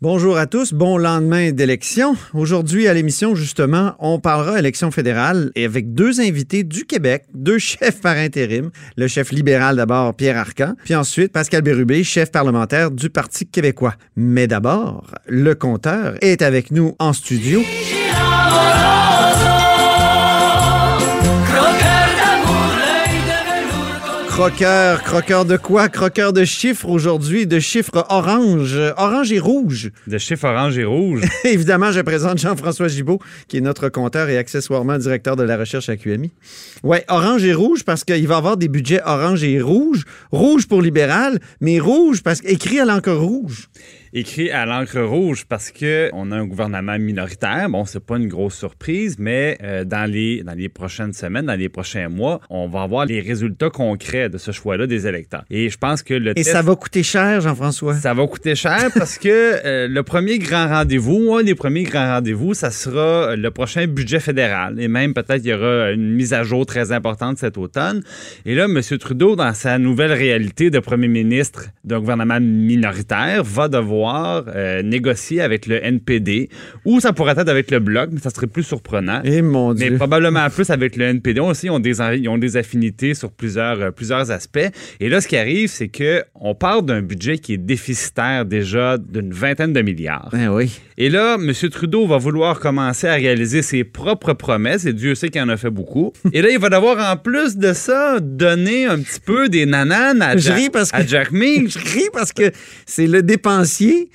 Bonjour à tous, bon lendemain d'élection. Aujourd'hui à l'émission, justement, on parlera élection fédérale et avec deux invités du Québec, deux chefs par intérim. Le chef libéral d'abord, Pierre Arcan, puis ensuite Pascal Bérubé, chef parlementaire du Parti québécois. Mais d'abord, le compteur est avec nous en studio. Croqueur, croqueur de quoi? Croqueur de chiffres aujourd'hui, de chiffres orange, orange et rouge. De chiffres orange et rouge. Évidemment, je présente Jean-François Gibault, qui est notre compteur et accessoirement directeur de la recherche à QMI. Ouais, orange et rouge parce qu'il va y avoir des budgets orange et rouge. Rouge pour libéral, mais rouge parce qu'écrit à l'encre rouge. Écrit à l'encre rouge parce que on a un gouvernement minoritaire. Bon, c'est pas une grosse surprise, mais euh, dans les dans les prochaines semaines, dans les prochains mois, on va avoir les résultats concrets de ce choix-là des électeurs. Et je pense que le Et test- ça va coûter cher, Jean-François? Ça va coûter cher parce que euh, le premier grand rendez-vous, un des premiers grands rendez-vous, ça sera le prochain budget fédéral. Et même peut-être il y aura une mise à jour très importante cet automne. Et là, M. Trudeau, dans sa nouvelle réalité de premier ministre d'un gouvernement minoritaire, va devoir euh, négocier avec le NPD ou ça pourrait être avec le Bloc, mais ça serait plus surprenant. Eh mon Mais probablement plus avec le NPD aussi, ils ont des, ils ont des affinités sur plusieurs, euh, plusieurs aspects. Et là, ce qui arrive, c'est que on part d'un budget qui est déficitaire déjà d'une vingtaine de milliards. Ben oui. Et là, M. Trudeau va vouloir commencer à réaliser ses propres promesses, et Dieu sait qu'il en a fait beaucoup. Et là, il va devoir, en plus de ça, donner un petit peu des nananes à, Je Jack, ris parce que- à Jack Meek. Je ris parce que c'est le dépensier Really?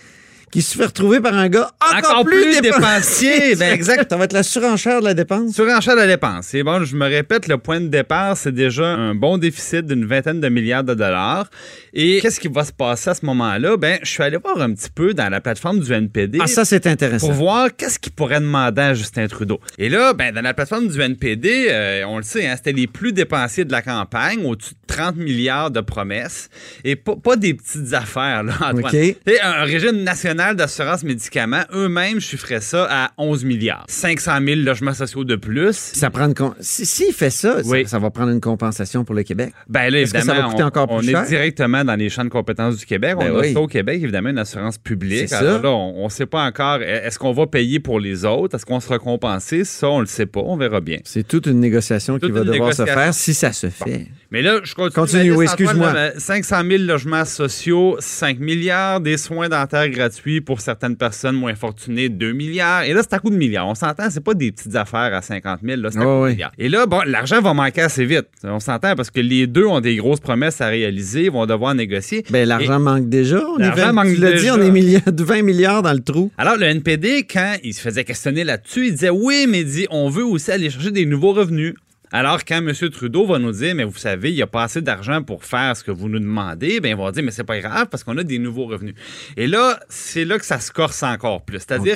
Qui se fait retrouver par un gars encore, Encore plus dépensier. dépensier. Ben, exact. Ça va être la surenchère de la dépense. Surenchère de la dépense. Et bon, je me répète, le point de départ, c'est déjà un bon déficit d'une vingtaine de milliards de dollars. Et qu'est-ce qui va se passer à ce moment-là? Ben, je suis allé voir un petit peu dans la plateforme du NPD. Ah, ça, c'est intéressant. pour voir qu'est-ce qu'il pourrait demander à Justin Trudeau. Et là, ben, dans la plateforme du NPD, euh, on le sait, hein, c'était les plus dépensiers de la campagne, au-dessus de 30 milliards de promesses. Et pas, pas des petites affaires, là, Antoine. Un régime national d'assurance médicaments, eux-mêmes chiffraient ça à 11 milliards. 500 000 logements sociaux de plus. Ça prend une con- si, fait ça, ça- Oui. ça, va prendre une compensation pour le Québec. Ben là, que ça évidemment, va coûter on, encore plus on cher? est directement dans les champs de compétences du Québec. Ben on a oui. ça au Québec, évidemment, une assurance publique. Alors là, on ne sait pas encore, est-ce qu'on va payer pour les autres? Est-ce qu'on sera compensé? Ça, on le sait pas. On verra bien. C'est toute une négociation qui va devoir se faire si ça se fait. Mais là, je continue. Continue, oui, excuse-moi. là, ben, 500 000 logements sociaux, 5 milliards, des soins dentaires gratuits pour certaines personnes moins fortunées, 2 milliards. Et là, c'est à coup de milliards. On s'entend, c'est pas des petites affaires à 50 000, là, c'est à coup de milliards. Et là, bon, l'argent va manquer assez vite. On s'entend parce que les deux ont des grosses promesses à réaliser, ils vont devoir négocier. Ben, l'argent manque déjà. On est L'argent 20 manque tu l'as dit, on est milliard- 20 milliards dans le trou. Alors, le NPD, quand il se faisait questionner là-dessus, il disait oui, mais il dit on veut aussi aller chercher des nouveaux revenus. Alors, quand M. Trudeau va nous dire, mais vous savez, il n'y a pas assez d'argent pour faire ce que vous nous demandez, ben, il va dire, mais c'est pas grave parce qu'on a des nouveaux revenus. Et là, c'est là que ça se corse encore plus. C'est-à-dire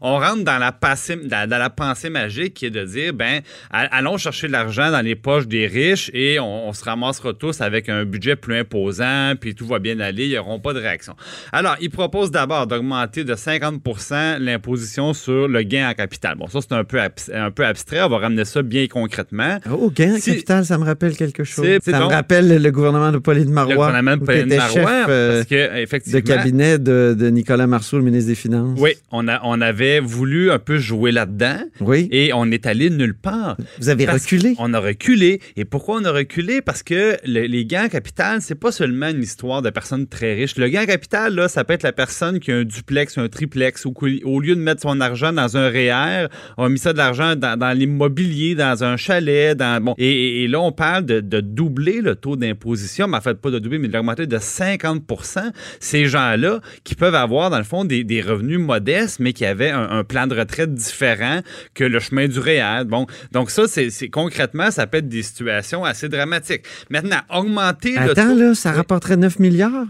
qu'on rentre dans la, passé- dans, dans la pensée magique qui est de dire, ben, allons chercher de l'argent dans les poches des riches et on, on se ramassera tous avec un budget plus imposant, puis tout va bien aller, ils n'auront pas de réaction. Alors, il propose d'abord d'augmenter de 50% l'imposition sur le gain en capital. Bon, ça, c'est un peu, un peu abstrait. On va ramener ça bien concrètement. Oh, gain capital, ça me rappelle quelque chose. Ça me rappelle le gouvernement de Pauline Marois. Le gouvernement de Pauline Marois, chef, euh, parce que, effectivement, de cabinet de, de Nicolas Marceau, le ministre des Finances. Oui, on, a, on avait voulu un peu jouer là-dedans Oui. et on est allé nulle part. Vous avez reculé. On a reculé. Et pourquoi on a reculé? Parce que le- les gains en capital, c'est pas seulement une histoire de personnes très riches. Le gain en capital, là, ça peut être la personne qui a un duplex, un triplex, ou au lieu de mettre son argent dans un REER, on a mis ça de l'argent dans, dans l'immobilier, dans un chalet. Dans, bon, et, là, on parle de, de doubler le taux d'imposition, mais en fait, pas de doubler, mais de l'augmenter de 50% Ces gens-là qui peuvent avoir, dans le fond, des, des revenus modestes, mais qui avaient un, un plan de retraite différent que le chemin du REER. Bon, donc ça, c'est concrètement, ça peut être des situations assez dramatiques. Maintenant, augmenter le taux... là, ça rapporterait 9 milliards?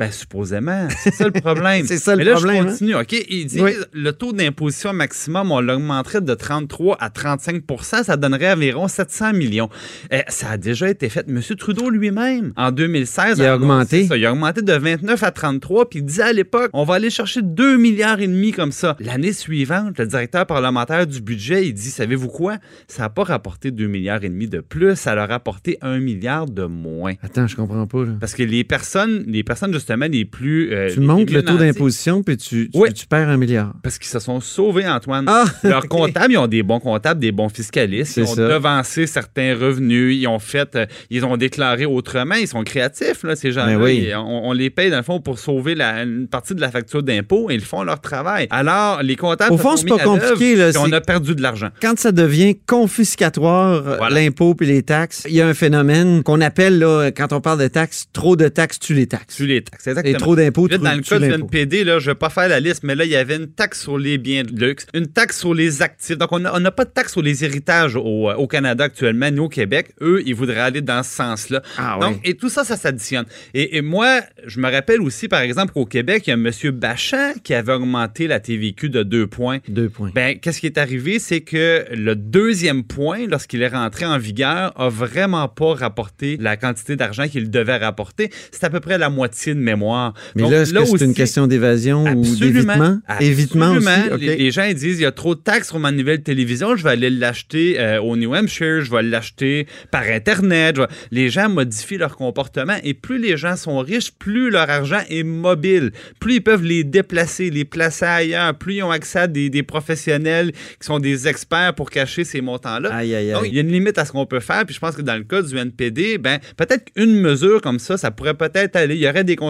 Ben, supposément. C'est ça le problème. C'est ça le Mais là, problème, hein? je continue, OK? Ils disent Oui. le taux d'imposition maximum, on l'augmenterait de 33 à 35% ça donnerait environ 700 millions. Eh, ça a déjà été fait. M. Trudeau lui-même, en 2016, Il a augmenté. ça. Il a augmenté de 29 à 33, puis il disait à l'époque, on va aller chercher 2 milliards et demi comme ça. L'année suivante, le directeur parlementaire du budget, il dit, savez-vous quoi? Ça n'a pas rapporté 2 milliards et demi de plus, ça leur a rapporté 1 milliard de moins. Attends, je comprends pas. là. Parce que les personnes, les personnes justement les plus... euh, Tu les montes le taux d'imposition, puis tu, tu, Oui. tu perds un milliard. Parce qu'ils se sont sauvés, Antoine. Ah! Leurs comptables, ils ont des bons comptables, des bons fiscalistes. Ils ont ça. devancé certains revenus. Ils ont fait, euh, ils ont déclaré autrement. Ils sont créatifs, là, ces gens-là. Ben oui. On, on les paye, dans le fond, pour sauver la- une partie de la facture d'impôt et ils font leur travail. Alors, les comptables. Au fond, c'est pas compliqué, là, On a perdu de l'argent. Quand ça devient confiscatoire, euh, Voilà. l'impôt puis les taxes, il y a un phénomène qu'on appelle, là, quand on parle de taxes, trop de taxes tue les taxes. Tu les taxes. Et Exactement. trop d'impôts dans le cas du l'impôt. NPD, là, je ne vais pas faire la liste, mais là, il y avait une taxe sur les biens de luxe, une taxe sur les actifs. Donc, on n'a pas de taxe sur les héritages au, au Canada actuellement, ni au Québec. Eux, ils voudraient aller dans ce sens-là. Ah Donc, et tout ça, ça s'additionne. Et, et moi, je me rappelle aussi, par exemple, qu'au Québec, il y a M. Bachan qui avait augmenté la TVQ de deux points. Deux points. Ben, qu'est-ce qui est arrivé? C'est que le deuxième point, lorsqu'il est rentré en vigueur, a vraiment pas rapporté la quantité d'argent qu'il devait rapporter. C'est à peu près la moitié de mémoire. Mais Donc, là, est-ce que c'est une question d'évasion ou d'évitement? Évitement aussi? Les, les gens ils disent il y a trop de taxes sur ma nouvelle télévision, je vais aller l'acheter euh, au New Hampshire, je vais l'acheter par Internet. vais- Les gens modifient leur comportement et plus les gens sont riches, plus leur argent est mobile, plus ils peuvent les déplacer, les placer ailleurs, plus ils ont accès à des, des professionnels qui sont des experts pour cacher ces montants-là. Aïe, aïe, Donc, aïe. il y a une limite à ce qu'on peut faire. Puis je pense que dans le cas du NPD, ben, peut-être qu'une mesure comme ça, ça pourrait peut-être aller. Il y aurait des conséquences.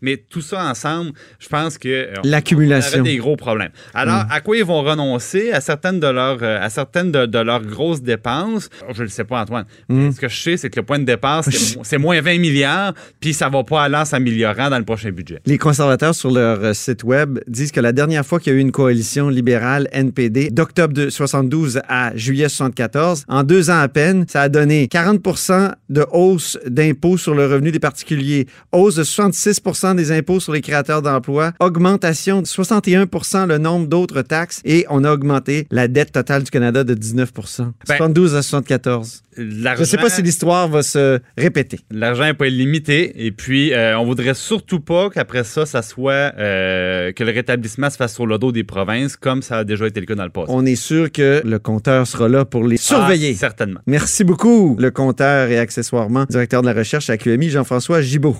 Mais tout ça ensemble, je pense que. euh, L'accumulation. des gros problèmes. Alors, à quoi ils vont renoncer? À certaines de leurs, euh, à certaines de, de leurs grosses dépenses. Je ne le sais pas, Antoine. Mais ce que je sais, c'est que le point de départ, c'est, mo- c'est moins 20 milliards, puis ça va pas aller en s'améliorant dans le prochain budget. Les conservateurs sur leur euh, site web disent que la dernière fois qu'il y a eu une coalition libérale NPD d'octobre de 72 à juillet 74, en deux ans à peine, ça a donné 40% de hausse d'impôts sur le revenu des particuliers, hausse de 66% des impôts sur les créateurs d'emplois, augmentation de 61% le nombre d'autres taxes et on a augmenté la dette totale du Canada de 19% 72 à 74. Je ne sais pas si l'histoire va se répéter. L'argent n'est pas illimité. Et puis, euh, on voudrait surtout pas qu'après ça, ça soit euh, que le rétablissement se fasse sur le dos des provinces, comme ça a déjà été le cas dans le passé. On est sûr que le compteur sera là pour les surveiller. Ah, certainement. Merci beaucoup, le compteur et accessoirement directeur de la recherche à QMI, Jean-François Gibault.